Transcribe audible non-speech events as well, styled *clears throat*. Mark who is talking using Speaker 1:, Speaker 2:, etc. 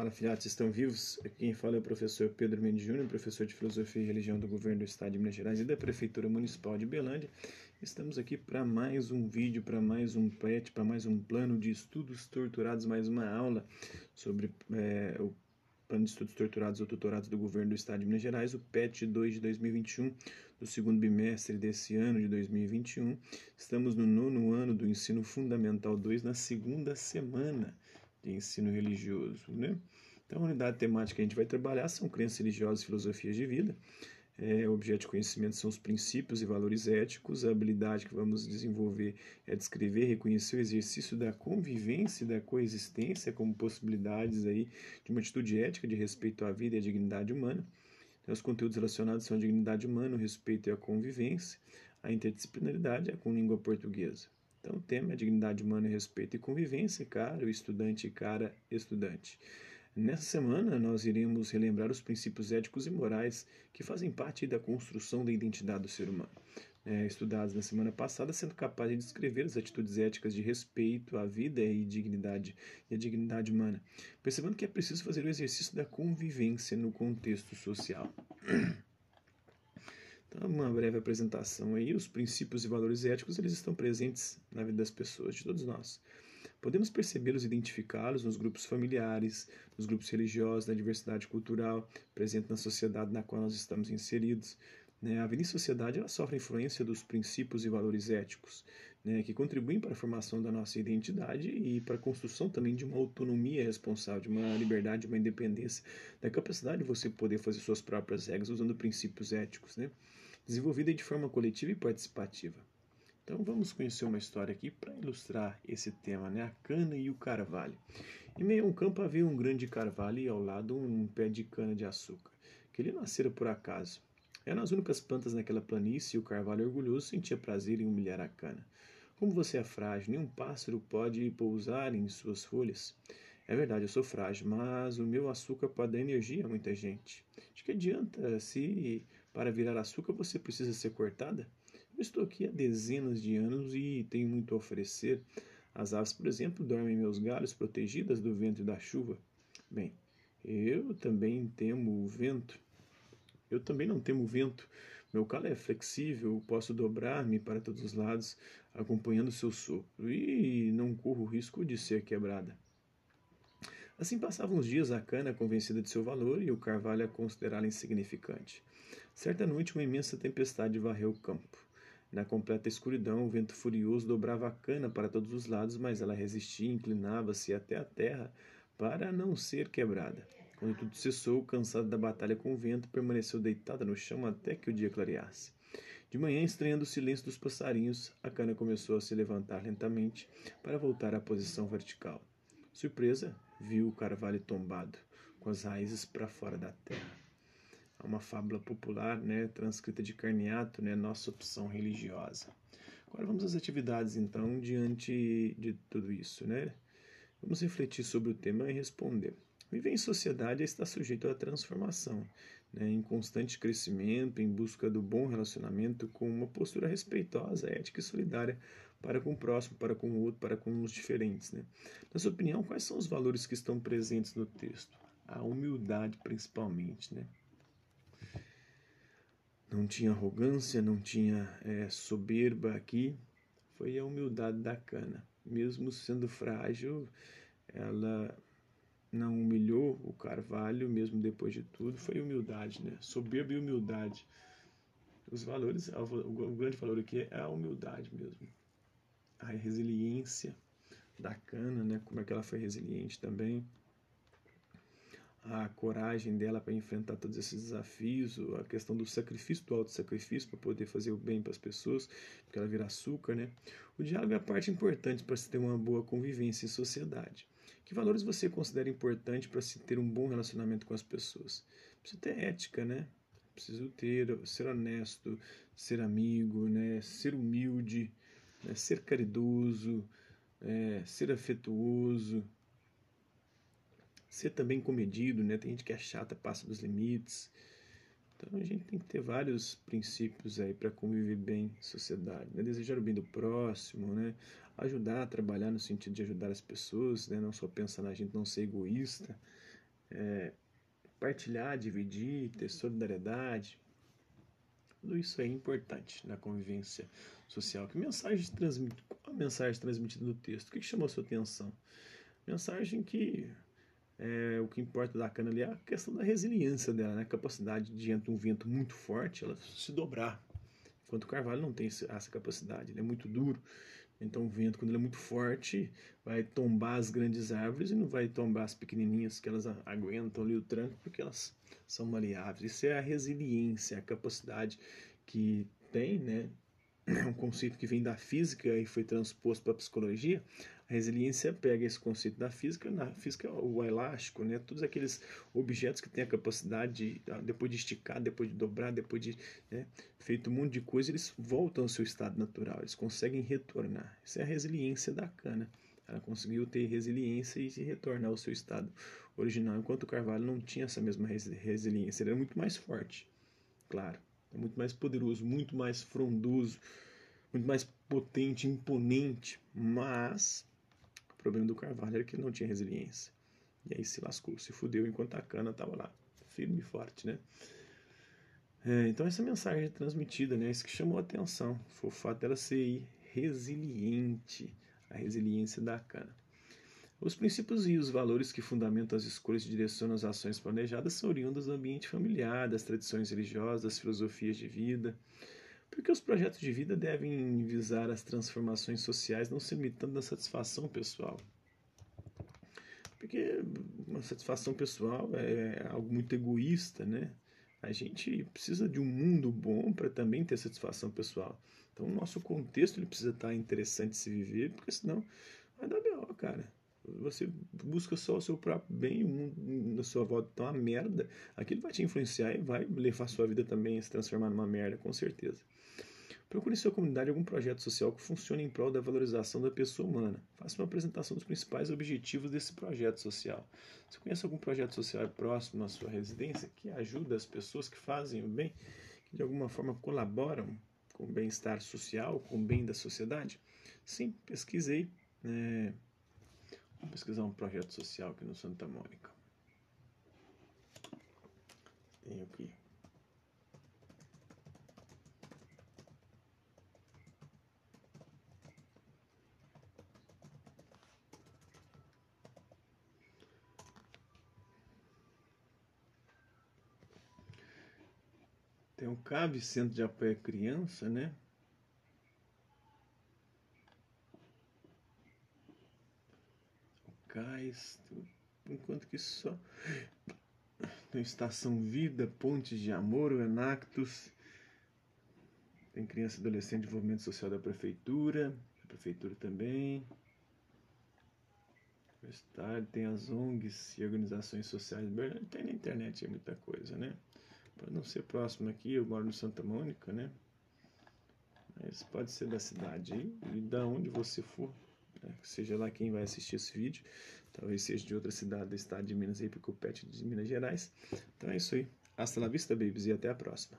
Speaker 1: Fala, filhotes, estão vivos? Aqui quem fala é o professor Pedro Mendes Júnior, professor de Filosofia e Religião do Governo do Estado de Minas Gerais e da Prefeitura Municipal de Belândia. Estamos aqui para mais um vídeo, para mais um PET, para mais um plano de estudos torturados, mais uma aula sobre é, o plano de estudos torturados ou tutorados do Governo do Estado de Minas Gerais, o PET 2 de 2021, do segundo bimestre desse ano de 2021. Estamos no nono ano do Ensino Fundamental 2, na segunda semana de ensino religioso. Né? Então, a unidade temática que a gente vai trabalhar são crenças religiosas e filosofias de vida. É, o objeto de conhecimento são os princípios e valores éticos. A habilidade que vamos desenvolver é descrever, reconhecer o exercício da convivência e da coexistência como possibilidades aí de uma atitude ética de respeito à vida e à dignidade humana. Então, os conteúdos relacionados são a dignidade humana, o respeito e a convivência, a interdisciplinaridade é com língua portuguesa. Então, o tema é dignidade humana, respeito e convivência, cara, estudante e cara, estudante. Nessa semana, nós iremos relembrar os princípios éticos e morais que fazem parte da construção da identidade do ser humano. É, estudados na semana passada, sendo capaz de descrever as atitudes éticas de respeito à vida e dignidade e a dignidade humana, percebendo que é preciso fazer o exercício da convivência no contexto social. *clears throat* Então, uma breve apresentação aí, os princípios e valores éticos, eles estão presentes na vida das pessoas, de todos nós. Podemos percebê-los e identificá-los nos grupos familiares, nos grupos religiosos, na diversidade cultural presente na sociedade na qual nós estamos inseridos. Né? A vida em sociedade ela sofre influência dos princípios e valores éticos, né? que contribuem para a formação da nossa identidade e para a construção também de uma autonomia responsável, de uma liberdade, de uma independência, da capacidade de você poder fazer suas próprias regras usando princípios éticos. Né? Desenvolvida de forma coletiva e participativa. Então vamos conhecer uma história aqui para ilustrar esse tema, né? A cana e o carvalho. Em meio a um campo havia um grande carvalho e ao lado um pé de cana de açúcar, que ele nascera por acaso. Eram as únicas plantas naquela planície e o carvalho orgulhoso sentia prazer em humilhar a cana. Como você é frágil, nenhum pássaro pode pousar em suas folhas. É verdade, eu sou frágil, mas o meu açúcar pode dar energia a muita gente. De que adianta se para virar açúcar você precisa ser cortada? Eu estou aqui há dezenas de anos e tenho muito a oferecer. As aves, por exemplo, dormem em meus galhos protegidas do vento e da chuva. Bem, eu também temo o vento. Eu também não temo o vento. Meu calo é flexível, posso dobrar-me para todos os lados, acompanhando seu sopro, e não corro o risco de ser quebrada. Assim passavam os dias a cana convencida de seu valor e o carvalho a considerá-la insignificante. Certa noite, uma imensa tempestade varreu o campo. Na completa escuridão, o vento furioso dobrava a cana para todos os lados, mas ela resistia e inclinava-se até a terra para não ser quebrada. Quando tudo cessou, cansada da batalha com o vento, permaneceu deitada no chão até que o dia clareasse. De manhã, estranhando o silêncio dos passarinhos, a cana começou a se levantar lentamente para voltar à posição vertical. Surpresa, viu o carvalho tombado, com as raízes para fora da terra uma fábula popular, né, transcrita de Carniato, né, nossa opção religiosa. Agora vamos às atividades, então, diante de tudo isso, né? Vamos refletir sobre o tema e responder. Viver em sociedade está sujeito à transformação, né, em constante crescimento, em busca do bom relacionamento, com uma postura respeitosa, ética e solidária para com o próximo, para com o outro, para com os diferentes. Né? Na sua opinião, quais são os valores que estão presentes no texto? A humildade, principalmente, né? não tinha arrogância, não tinha é, soberba aqui, foi a humildade da cana. Mesmo sendo frágil, ela não humilhou o carvalho, mesmo depois de tudo, foi humildade, né? Soberba e humildade. Os valores, o grande valor aqui é a humildade mesmo. A resiliência da cana, né? Como é que ela foi resiliente também a coragem dela para enfrentar todos esses desafios, a questão do sacrifício, do auto-sacrifício para poder fazer o bem para as pessoas, porque ela vira açúcar, né? O diálogo é a parte importante para se ter uma boa convivência em sociedade. Que valores você considera importante para se ter um bom relacionamento com as pessoas? Precisa ter ética, né? Preciso ter, ser honesto, ser amigo, né? Ser humilde, né? ser caridoso, é, ser afetuoso, ser também comedido, né? Tem gente que é chata, passa dos limites. Então a gente tem que ter vários princípios aí para conviver bem em sociedade, né? Desejar o bem do próximo, né? Ajudar a trabalhar no sentido de ajudar as pessoas, né? Não só pensar na gente, não ser egoísta. é, partilhar, dividir, ter solidariedade. Tudo isso é importante na convivência social. Que mensagem transmite? Qual a mensagem transmitida no texto? O que, chamou a sua atenção? Mensagem que é, o que importa da cana ali é a questão da resiliência dela, né? a capacidade diante de um vento muito forte, ela se dobrar. Enquanto o carvalho não tem essa capacidade, ele é muito duro. Então o vento, quando ele é muito forte, vai tombar as grandes árvores e não vai tombar as pequenininhas que elas aguentam ali o tranco, porque elas são maleáveis. Isso é a resiliência, a capacidade que tem, né? É um conceito que vem da física e foi transposto para a psicologia, a resiliência pega esse conceito da física, na física o elástico, né? Todos aqueles objetos que têm a capacidade de, ah, depois de esticar, depois de dobrar, depois de né, feito um monte de coisa, eles voltam ao seu estado natural, eles conseguem retornar. Isso é a resiliência da cana. Ela conseguiu ter resiliência e retornar ao seu estado original, enquanto o carvalho não tinha essa mesma resiliência, ele era muito mais forte, claro, é muito mais poderoso, muito mais frondoso, muito mais potente, imponente, mas o problema do Carvalho era que ele não tinha resiliência. E aí se lascou, se fudeu enquanto a cana estava lá, firme e forte, né? É, então essa mensagem é transmitida, né? Isso que chamou a atenção, foi o fato dela ser resiliente, a resiliência da cana. Os princípios e os valores que fundamentam as escolhas e direcionam as ações planejadas são oriundos do ambiente familiar, das tradições religiosas, das filosofias de vida, porque os projetos de vida devem visar as transformações sociais, não se limitando à satisfação pessoal. Porque uma satisfação pessoal é algo muito egoísta, né? A gente precisa de um mundo bom para também ter satisfação pessoal. Então, o nosso contexto ele precisa estar interessante de se viver, porque senão vai dar B.O., cara. Você busca só o seu próprio bem, o mundo na sua volta tá uma merda. Aquilo vai te influenciar e vai levar a sua vida também a se transformar numa merda, com certeza. Procure em sua comunidade algum projeto social que funcione em prol da valorização da pessoa humana. Faça uma apresentação dos principais objetivos desse projeto social. Você conhece algum projeto social próximo à sua residência que ajuda as pessoas que fazem o bem, que de alguma forma colaboram com o bem-estar social, com o bem da sociedade? Sim, pesquisei. É... Vamos pesquisar um projeto social aqui no Santa Mônica. Tenho aqui. Tem o CAB, Centro de Apoio à Criança, né? O CAIS, enquanto que só tem Estação Vida, Pontes de Amor, o Enactus, tem Criança e Adolescente Desenvolvimento Social da Prefeitura, a Prefeitura também. Tem as ONGs e organizações sociais. Tem na internet muita coisa, né? Pode não ser próximo aqui, eu moro no Santa Mônica, né? Mas pode ser da cidade e da onde você for, né? seja lá quem vai assistir esse vídeo, talvez seja de outra cidade do estado de Minas aí, porque o pet é de Minas Gerais. Então é isso aí. Hasta la vista, babies, e até a próxima.